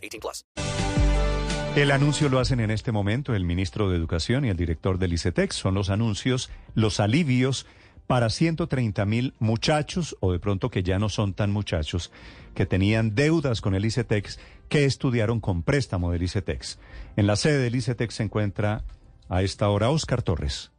18 plus. El anuncio lo hacen en este momento el ministro de Educación y el director del ICETEX. Son los anuncios, los alivios para 130 mil muchachos, o de pronto que ya no son tan muchachos, que tenían deudas con el ICETEX, que estudiaron con préstamo del ICETEX. En la sede del ICETEX se encuentra a esta hora, Oscar Torres.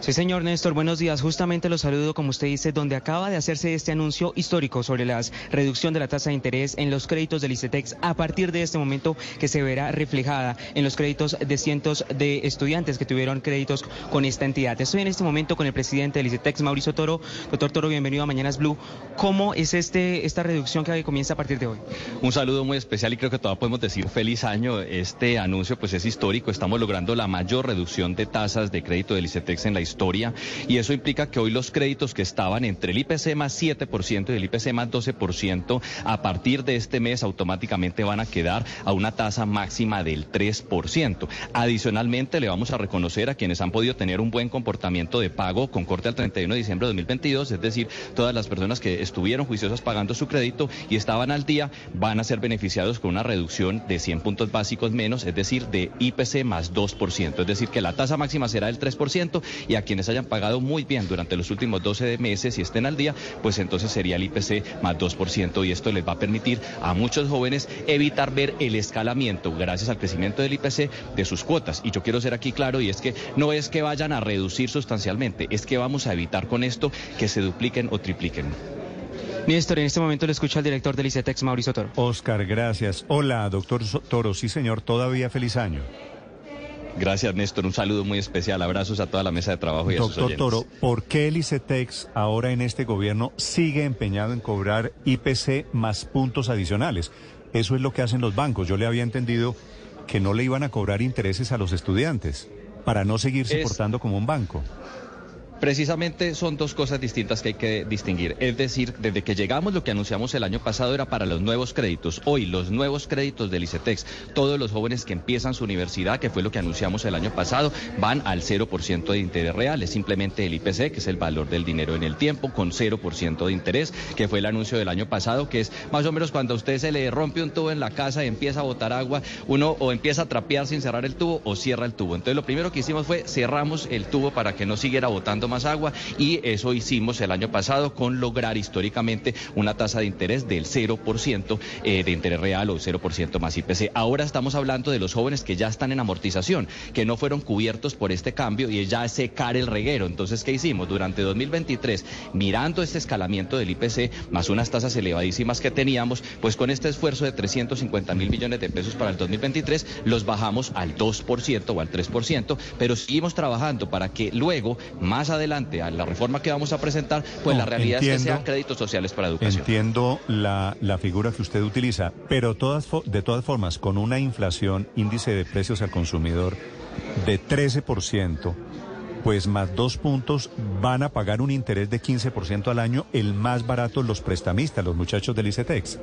Sí, señor Néstor, buenos días. Justamente lo saludo, como usted dice, donde acaba de hacerse este anuncio histórico sobre la reducción de la tasa de interés en los créditos del ICETEX a partir de este momento que se verá reflejada en los créditos de cientos de estudiantes que tuvieron créditos con esta entidad. Estoy en este momento con el presidente del ICETEX, Mauricio Toro. Doctor Toro, bienvenido a Mañanas Blue. ¿Cómo es este, esta reducción que comienza a partir de hoy? Un saludo muy especial y creo que todavía podemos decir feliz año. Este anuncio pues es histórico. Estamos logrando la mayor reducción de tasas de crédito del ICETEX en la historia y eso implica que hoy los créditos que estaban entre el IPC más 7% y el IPC más 12% a partir de este mes automáticamente van a quedar a una tasa máxima del 3%. Adicionalmente le vamos a reconocer a quienes han podido tener un buen comportamiento de pago con corte al 31 de diciembre de 2022, es decir, todas las personas que estuvieron juiciosas pagando su crédito y estaban al día van a ser beneficiados con una reducción de 100 puntos básicos menos, es decir, de IPC más 2%, es decir, que la tasa máxima será del 3% y a quienes hayan pagado muy bien durante los últimos 12 meses y estén al día, pues entonces sería el IPC más 2% y esto les va a permitir a muchos jóvenes evitar ver el escalamiento gracias al crecimiento del IPC de sus cuotas. Y yo quiero ser aquí claro y es que no es que vayan a reducir sustancialmente, es que vamos a evitar con esto que se dupliquen o tripliquen. Néstor, en este momento le escucha al director del ICETEX, Mauricio Toro. Oscar, gracias. Hola, doctor Toro. Sí, señor, todavía feliz año. Gracias, Néstor. Un saludo muy especial. Abrazos a toda la mesa de trabajo y a sus oyentes. Toro, ¿por qué el ICETEX ahora en este gobierno sigue empeñado en cobrar IPC más puntos adicionales? Eso es lo que hacen los bancos. Yo le había entendido que no le iban a cobrar intereses a los estudiantes para no seguirse portando como un banco. Precisamente son dos cosas distintas que hay que distinguir. Es decir, desde que llegamos lo que anunciamos el año pasado era para los nuevos créditos. Hoy los nuevos créditos del ICETEX, todos los jóvenes que empiezan su universidad, que fue lo que anunciamos el año pasado, van al 0% de interés real. Es simplemente el IPC, que es el valor del dinero en el tiempo, con 0% de interés, que fue el anuncio del año pasado, que es más o menos cuando a usted se le rompe un tubo en la casa y empieza a botar agua, uno o empieza a trapear sin cerrar el tubo o cierra el tubo. Entonces lo primero que hicimos fue cerramos el tubo para que no siguiera botando más agua y eso hicimos el año pasado con lograr históricamente una tasa de interés del 0% eh, de interés real o 0% más IPC. Ahora estamos hablando de los jóvenes que ya están en amortización, que no fueron cubiertos por este cambio y ya secar el reguero. Entonces, ¿qué hicimos? Durante 2023, mirando este escalamiento del IPC, más unas tasas elevadísimas que teníamos, pues con este esfuerzo de 350 mil millones de pesos para el 2023, los bajamos al 2% o al 3%, pero seguimos trabajando para que luego, más adelante, a la reforma que vamos a presentar, pues la realidad es que sean créditos sociales para educación. Entiendo la, la figura que usted utiliza, pero todas, de todas formas, con una inflación, índice de precios al consumidor de 13%, pues más dos puntos van a pagar un interés de 15% al año, el más barato los prestamistas, los muchachos del ICETEX.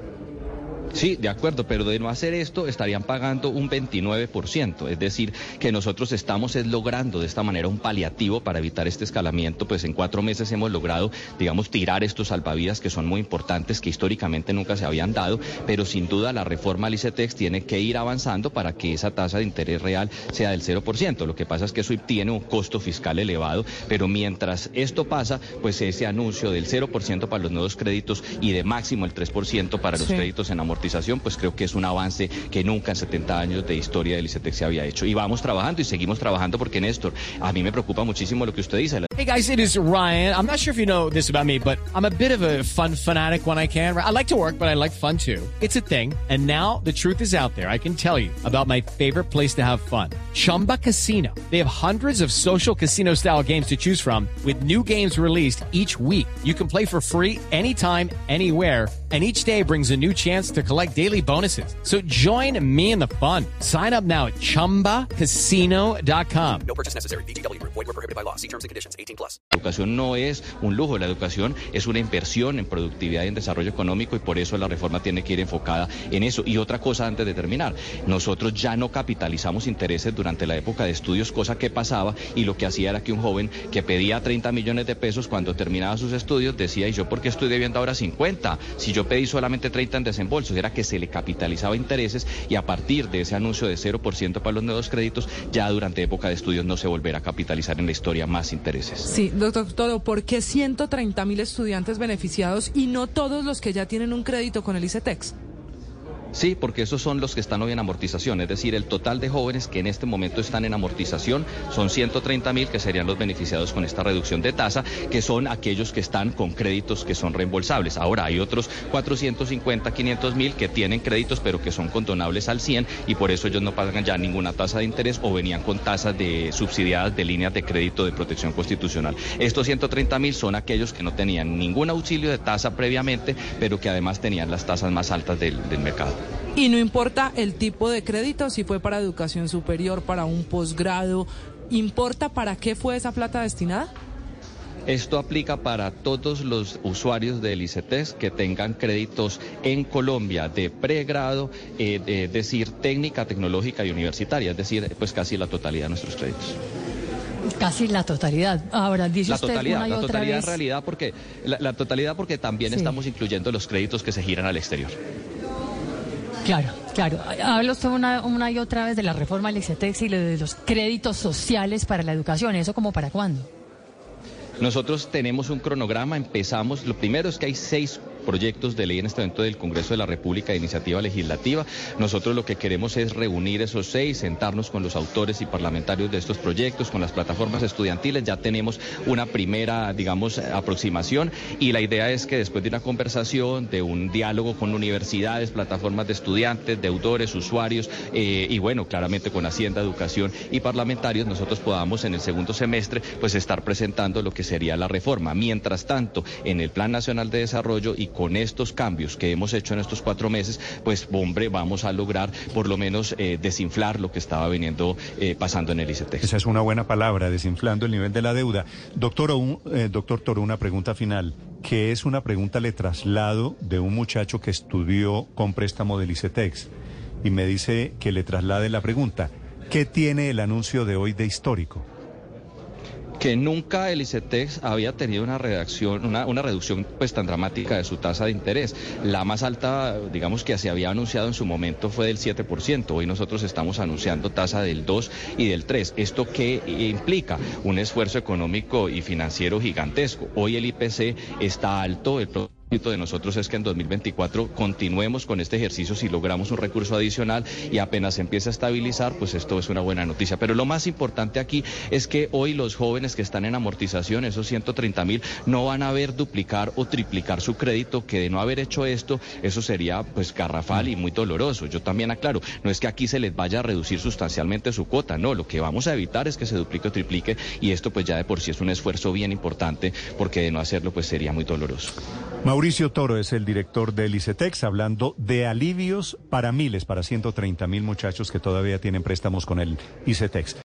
Sí, de acuerdo, pero de no hacer esto estarían pagando un 29%, es decir, que nosotros estamos logrando de esta manera un paliativo para evitar este escalamiento, pues en cuatro meses hemos logrado, digamos, tirar estos salvavidas que son muy importantes, que históricamente nunca se habían dado, pero sin duda la reforma al ICETEX tiene que ir avanzando para que esa tasa de interés real sea del 0%. Lo que pasa es que eso tiene un costo fiscal elevado, pero mientras esto pasa, pues ese anuncio del 0% para los nuevos créditos y de máximo el 3% para los créditos en amortización pues creo que es un avance que nunca en 70 años de historia del ICETEX se había hecho. Y vamos trabajando y seguimos trabajando porque, Néstor, a mí me preocupa muchísimo lo que usted dice. Hey guys, it is Ryan. I'm not sure if you know this about me, but I'm a bit of a fun fanatic when I can. I like to work, but I like fun too. It's a thing. And now the truth is out there. I can tell you about my favorite place to have fun. Chumba Casino. They have hundreds of social casino style games to choose from with new games released each week. You can play for free anytime, anywhere and each day brings a new chance to collect daily bonuses. So join me in the fun. Sign up now at ChumbaCasino.com. No purchase necessary. BGW. Void were prohibited by law. See terms and conditions. 18 plus. La educación no es un lujo, la educación es una inversión en productividad y en desarrollo económico y por eso la reforma tiene que ir enfocada en eso. Y otra cosa antes de terminar, nosotros ya no capitalizamos intereses durante la época de estudios, cosa que pasaba y lo que hacía era que un joven que pedía 30 millones de pesos cuando terminaba sus estudios decía, ¿y yo por qué estoy debiendo ahora 50? Si yo pedí solamente 30 en desembolsos, era que se le capitalizaba intereses y a partir de ese anuncio de 0% para los nuevos créditos, ya durante época de estudios no se volverá a capitalizar en la historia más intereses. Sí, doctor Toro, ¿por qué 130 mil estudiantes beneficiados y no todos los que ya tienen un crédito con el ICETEX? Sí, porque esos son los que están hoy en amortización, es decir, el total de jóvenes que en este momento están en amortización son 130 mil que serían los beneficiados con esta reducción de tasa, que son aquellos que están con créditos que son reembolsables. Ahora hay otros 450, 500 mil que tienen créditos pero que son condonables al 100 y por eso ellos no pagan ya ninguna tasa de interés o venían con tasas de subsidiadas de líneas de crédito de protección constitucional. Estos 130 mil son aquellos que no tenían ningún auxilio de tasa previamente, pero que además tenían las tasas más altas del, del mercado. Y no importa el tipo de crédito, si fue para educación superior, para un posgrado, ¿importa para qué fue esa plata destinada? Esto aplica para todos los usuarios del ICETEX que tengan créditos en Colombia de pregrado, eh, es decir, técnica, tecnológica y universitaria, es decir, pues casi la totalidad de nuestros créditos. Casi la totalidad. Ahora dice La usted totalidad, una y la otra totalidad en vez. realidad porque la, la totalidad porque también Sí. estamos incluyendo los créditos que se giran al exterior. Claro, claro. Habla usted una, una y otra vez de la reforma del ICETEX y de los créditos sociales para la educación. ¿Eso como para cuándo? Nosotros tenemos un cronograma, empezamos, lo primero es que hay seis proyectos de ley en este momento del Congreso de la República de iniciativa legislativa. Nosotros lo que queremos es reunir esos seis, sentarnos con los autores y parlamentarios de estos proyectos, con las plataformas estudiantiles. Ya tenemos una primera, digamos, aproximación y la idea es que después de una conversación, de un diálogo con universidades, plataformas de estudiantes, deudores, usuarios eh, y bueno, claramente con Hacienda, Educación y parlamentarios, nosotros podamos en el segundo semestre pues estar presentando lo que sería la reforma. Mientras tanto, en el Plan Nacional de Desarrollo y con estos cambios que hemos hecho en estos cuatro meses, pues hombre, vamos a lograr por lo menos eh, desinflar lo que estaba viniendo eh, pasando en el ICETEX. Esa es una buena palabra, desinflando el nivel de la deuda. Doctor, un- eh, doctor Toro, una pregunta final, que es una pregunta le traslado de un muchacho que estudió con préstamo del ICETEX y me dice que le traslade la pregunta. ¿Qué tiene el anuncio de hoy de histórico? Que nunca el ICETEX había tenido una redacción, una, reducción pues tan dramática de su tasa de interés. La más alta, digamos que se había anunciado en su momento fue del 7%. Hoy nosotros estamos anunciando tasa del 2 y del 3. ¿Esto qué implica? Un esfuerzo económico y financiero gigantesco. Hoy el IPC está alto, el de nosotros es que en 2024 continuemos con este ejercicio si logramos un recurso adicional y apenas se empieza a estabilizar, pues esto es una buena noticia. Pero lo más importante aquí es que hoy los jóvenes que están en amortización, esos 130 mil, no van a ver duplicar o triplicar su crédito, que de no haber hecho esto, eso sería pues garrafal y muy doloroso. Yo también aclaro, no es que aquí se les vaya a reducir sustancialmente su cuota, no, lo que vamos a evitar es que se duplique o triplique y esto pues ya de por sí es un esfuerzo bien importante porque de no hacerlo pues sería muy doloroso. Mauricio Toro es el director del ICETEX hablando de alivios para miles, para 130 mil muchachos que todavía tienen préstamos con el ICETEX.